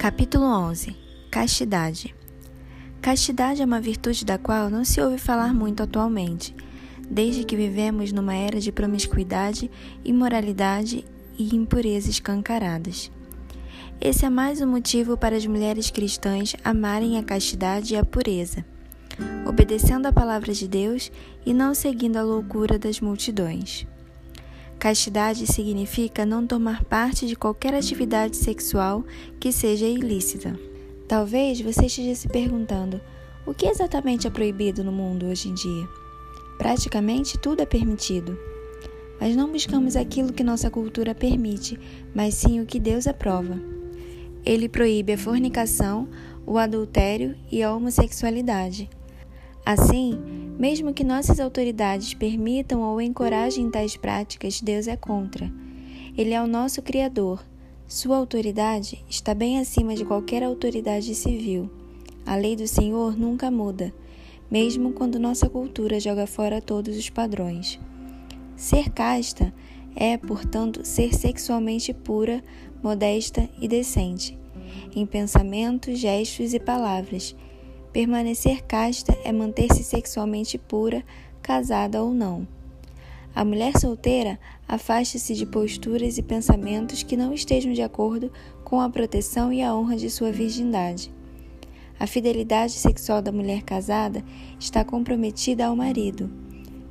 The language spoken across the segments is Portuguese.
Capítulo 11 Castidade Castidade é uma virtude da qual não se ouve falar muito atualmente, desde que vivemos numa era de promiscuidade, imoralidade e impureza escancaradas. Esse é mais um motivo para as mulheres cristãs amarem a castidade e a pureza, obedecendo a palavra de Deus e não seguindo a loucura das multidões. Castidade significa não tomar parte de qualquer atividade sexual que seja ilícita. Talvez você esteja se perguntando: o que exatamente é proibido no mundo hoje em dia? Praticamente tudo é permitido. Mas não buscamos aquilo que nossa cultura permite, mas sim o que Deus aprova. Ele proíbe a fornicação, o adultério e a homossexualidade. Assim, mesmo que nossas autoridades permitam ou encorajem tais práticas, Deus é contra. Ele é o nosso Criador. Sua autoridade está bem acima de qualquer autoridade civil. A lei do Senhor nunca muda, mesmo quando nossa cultura joga fora todos os padrões. Ser casta é, portanto, ser sexualmente pura, modesta e decente, em pensamentos, gestos e palavras Permanecer casta é manter-se sexualmente pura, casada ou não. A mulher solteira afasta-se de posturas e pensamentos que não estejam de acordo com a proteção e a honra de sua virgindade. A fidelidade sexual da mulher casada está comprometida ao marido.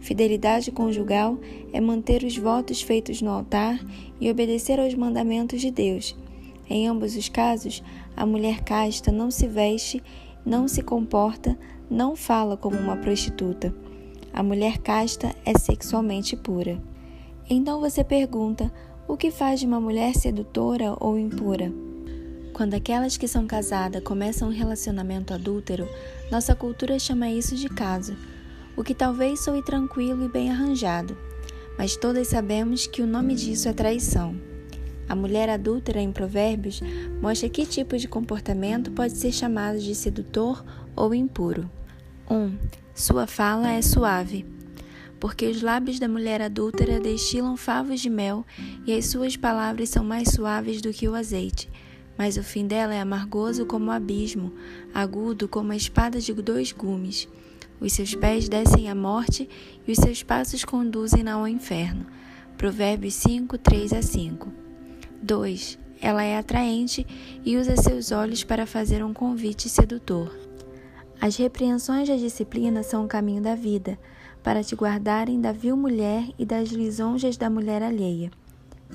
Fidelidade conjugal é manter os votos feitos no altar e obedecer aos mandamentos de Deus. Em ambos os casos, a mulher casta não se veste não se comporta, não fala como uma prostituta. A mulher casta é sexualmente pura. Então você pergunta: o que faz de uma mulher sedutora ou impura? Quando aquelas que são casadas começam um relacionamento adúltero, nossa cultura chama isso de caso, o que talvez soe tranquilo e bem arranjado, mas todas sabemos que o nome disso é traição. A mulher adúltera em Provérbios mostra que tipo de comportamento pode ser chamado de sedutor ou impuro. 1. Um, sua fala é suave, porque os lábios da mulher adúltera destilam favos de mel e as suas palavras são mais suaves do que o azeite. Mas o fim dela é amargoso como o abismo, agudo como a espada de dois gumes. Os seus pés descem à morte e os seus passos conduzem ao inferno. Provérbios 5, 3 a 5. 2. Ela é atraente e usa seus olhos para fazer um convite sedutor. As repreensões da disciplina são o caminho da vida, para te guardarem da vil mulher e das lisonjas da mulher alheia.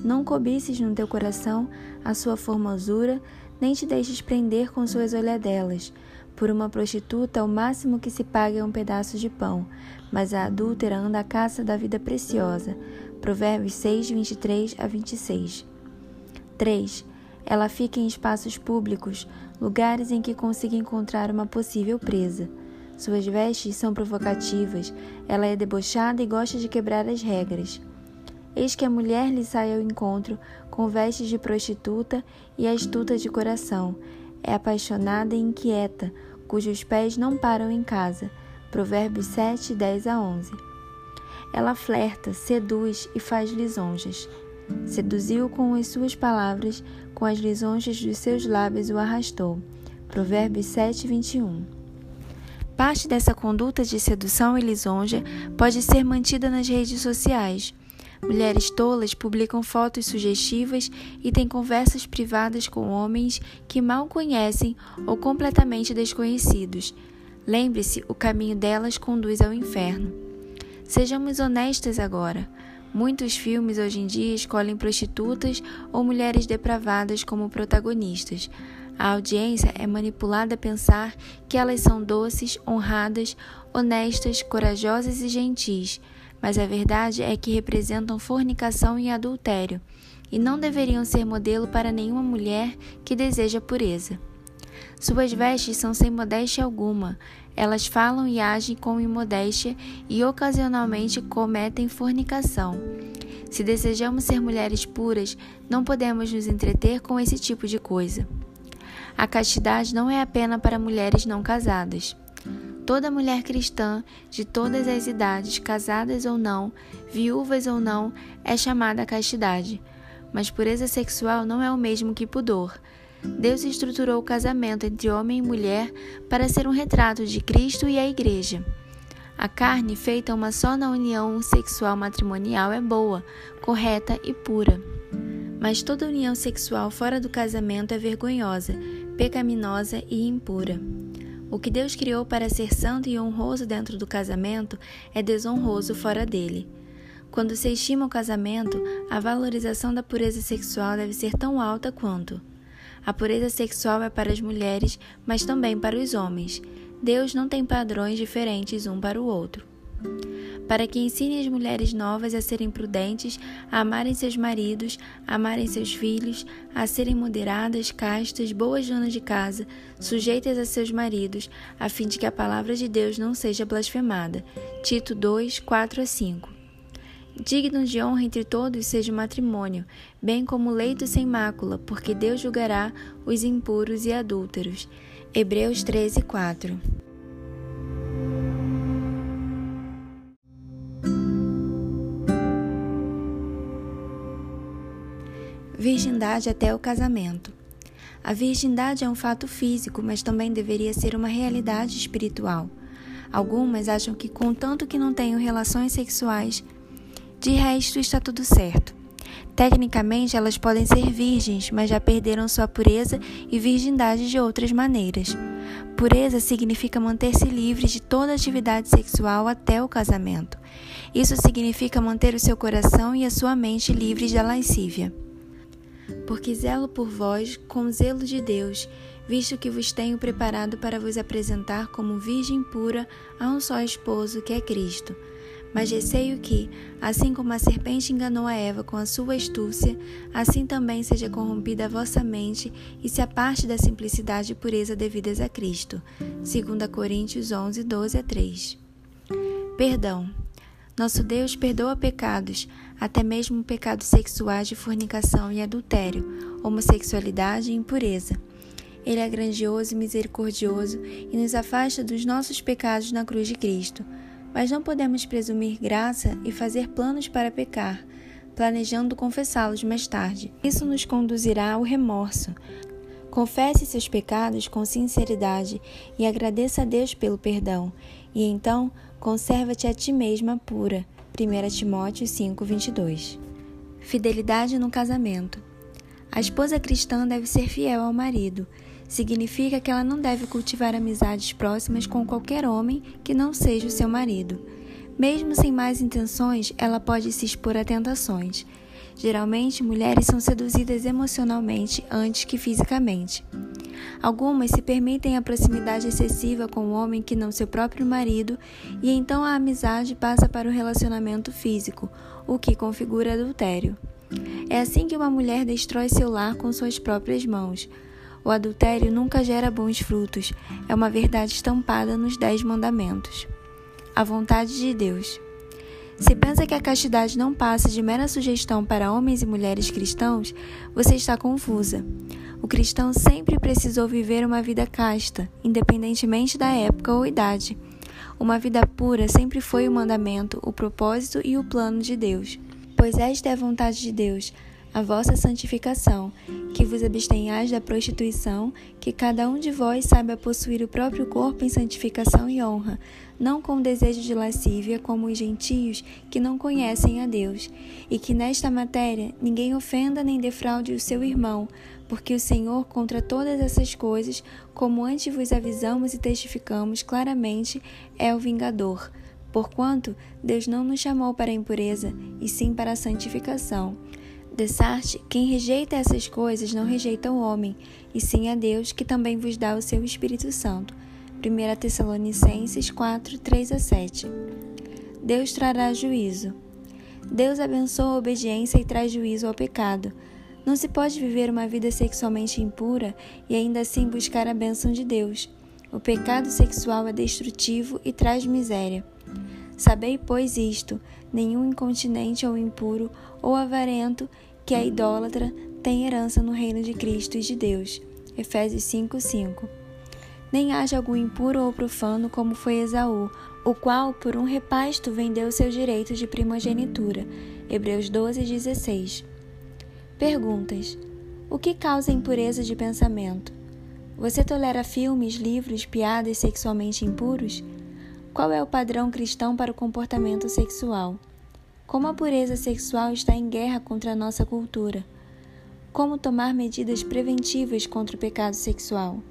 Não cobices no teu coração a sua formosura, nem te deixes prender com suas olhadelas. Por uma prostituta, o máximo que se paga é um pedaço de pão, mas a adúltera anda à caça da vida preciosa. Provérbios 6, 23 a 26. 3. Ela fica em espaços públicos, lugares em que consiga encontrar uma possível presa. Suas vestes são provocativas, ela é debochada e gosta de quebrar as regras. Eis que a mulher lhe sai ao encontro com vestes de prostituta e astuta de coração. É apaixonada e inquieta, cujos pés não param em casa. Provérbios 7, 10 a 11. Ela flerta, seduz e faz lisonjas. Seduziu com as suas palavras, com as lisonjas dos seus lábios o arrastou. Provérbios 7, 21. Parte dessa conduta de sedução e lisonja pode ser mantida nas redes sociais. Mulheres tolas publicam fotos sugestivas e têm conversas privadas com homens que mal conhecem ou completamente desconhecidos. Lembre-se, o caminho delas conduz ao inferno. Sejamos honestas agora. Muitos filmes hoje em dia escolhem prostitutas ou mulheres depravadas como protagonistas. A audiência é manipulada a pensar que elas são doces, honradas, honestas, corajosas e gentis, mas a verdade é que representam fornicação e adultério e não deveriam ser modelo para nenhuma mulher que deseja pureza. Suas vestes são sem modéstia alguma, elas falam e agem com imodéstia e ocasionalmente cometem fornicação. Se desejamos ser mulheres puras, não podemos nos entreter com esse tipo de coisa. A castidade não é apenas para mulheres não casadas. Toda mulher cristã, de todas as idades, casadas ou não, viúvas ou não, é chamada castidade. Mas pureza sexual não é o mesmo que pudor. Deus estruturou o casamento entre homem e mulher para ser um retrato de Cristo e a Igreja. A carne feita uma só na união sexual matrimonial é boa, correta e pura. Mas toda união sexual fora do casamento é vergonhosa, pecaminosa e impura. O que Deus criou para ser santo e honroso dentro do casamento é desonroso fora dele. Quando se estima o casamento, a valorização da pureza sexual deve ser tão alta quanto. A pureza sexual é para as mulheres, mas também para os homens. Deus não tem padrões diferentes um para o outro. Para que ensine as mulheres novas a serem prudentes, a amarem seus maridos, a amarem seus filhos, a serem moderadas, castas, boas donas de casa, sujeitas a seus maridos, a fim de que a palavra de Deus não seja blasfemada. Tito 2, 4 a 5. Digno de honra entre todos seja o matrimônio, bem como o leito sem mácula, porque Deus julgará os impuros e adúlteros. Hebreus 13, 4. Virgindade até o casamento. A virgindade é um fato físico, mas também deveria ser uma realidade espiritual. Algumas acham que, contanto que não tenham relações sexuais, de resto está tudo certo. Tecnicamente, elas podem ser virgens, mas já perderam sua pureza e virgindade de outras maneiras. Pureza significa manter-se livre de toda atividade sexual até o casamento. Isso significa manter o seu coração e a sua mente livres da lascívia. Porque zelo por vós com zelo de Deus, visto que vos tenho preparado para vos apresentar como virgem pura a um só esposo, que é Cristo. Mas receio que, assim como a serpente enganou a Eva com a sua astúcia, assim também seja corrompida a vossa mente e se aparte da simplicidade e pureza devidas a Cristo. 2 Coríntios 11, 12 a 3. Perdão. Nosso Deus perdoa pecados, até mesmo pecados sexuais de fornicação e adultério, homossexualidade e impureza. Ele é grandioso e misericordioso e nos afasta dos nossos pecados na cruz de Cristo mas não podemos presumir graça e fazer planos para pecar, planejando confessá-los mais tarde. Isso nos conduzirá ao remorso. Confesse seus pecados com sinceridade e agradeça a Deus pelo perdão, e então conserva-te a ti mesma pura. 1 Timóteo 5:22. Fidelidade no casamento. A esposa cristã deve ser fiel ao marido significa que ela não deve cultivar amizades próximas com qualquer homem que não seja o seu marido. Mesmo sem mais intenções, ela pode se expor a tentações. Geralmente, mulheres são seduzidas emocionalmente antes que fisicamente. Algumas se permitem a proximidade excessiva com um homem que não seu próprio marido, e então a amizade passa para o relacionamento físico, o que configura adultério. É assim que uma mulher destrói seu lar com suas próprias mãos. O adultério nunca gera bons frutos, é uma verdade estampada nos Dez Mandamentos. A vontade de Deus. Se pensa que a castidade não passa de mera sugestão para homens e mulheres cristãos, você está confusa. O cristão sempre precisou viver uma vida casta, independentemente da época ou idade. Uma vida pura sempre foi o mandamento, o propósito e o plano de Deus. Pois esta é a vontade de Deus, a vossa santificação, que vos abstenhais da prostituição, que cada um de vós saiba possuir o próprio corpo em santificação e honra, não com desejo de lascívia, como os gentios que não conhecem a Deus, e que nesta matéria ninguém ofenda nem defraude o seu irmão, porque o Senhor, contra todas essas coisas, como antes vos avisamos e testificamos claramente, é o vingador. Porquanto Deus não nos chamou para a impureza, e sim para a santificação. Dessarte, quem rejeita essas coisas não rejeita o homem, e sim a Deus, que também vos dá o seu Espírito Santo. 1 Tessalonicenses 4, 3 a 7. Deus trará juízo. Deus abençoa a obediência e traz juízo ao pecado. Não se pode viver uma vida sexualmente impura e ainda assim buscar a bênção de Deus. O pecado sexual é destrutivo e traz miséria. Sabei, pois, isto: nenhum incontinente ou impuro ou avarento que é idólatra tem herança no reino de Cristo e de Deus. Efésios 5:5. Nem haja algum impuro ou profano como foi Esaú, o qual por um repasto vendeu seus direitos de primogenitura. Hebreus 12:16. Perguntas: O que causa impureza de pensamento? Você tolera filmes, livros, piadas sexualmente impuros? Qual é o padrão cristão para o comportamento sexual? Como a pureza sexual está em guerra contra a nossa cultura? Como tomar medidas preventivas contra o pecado sexual?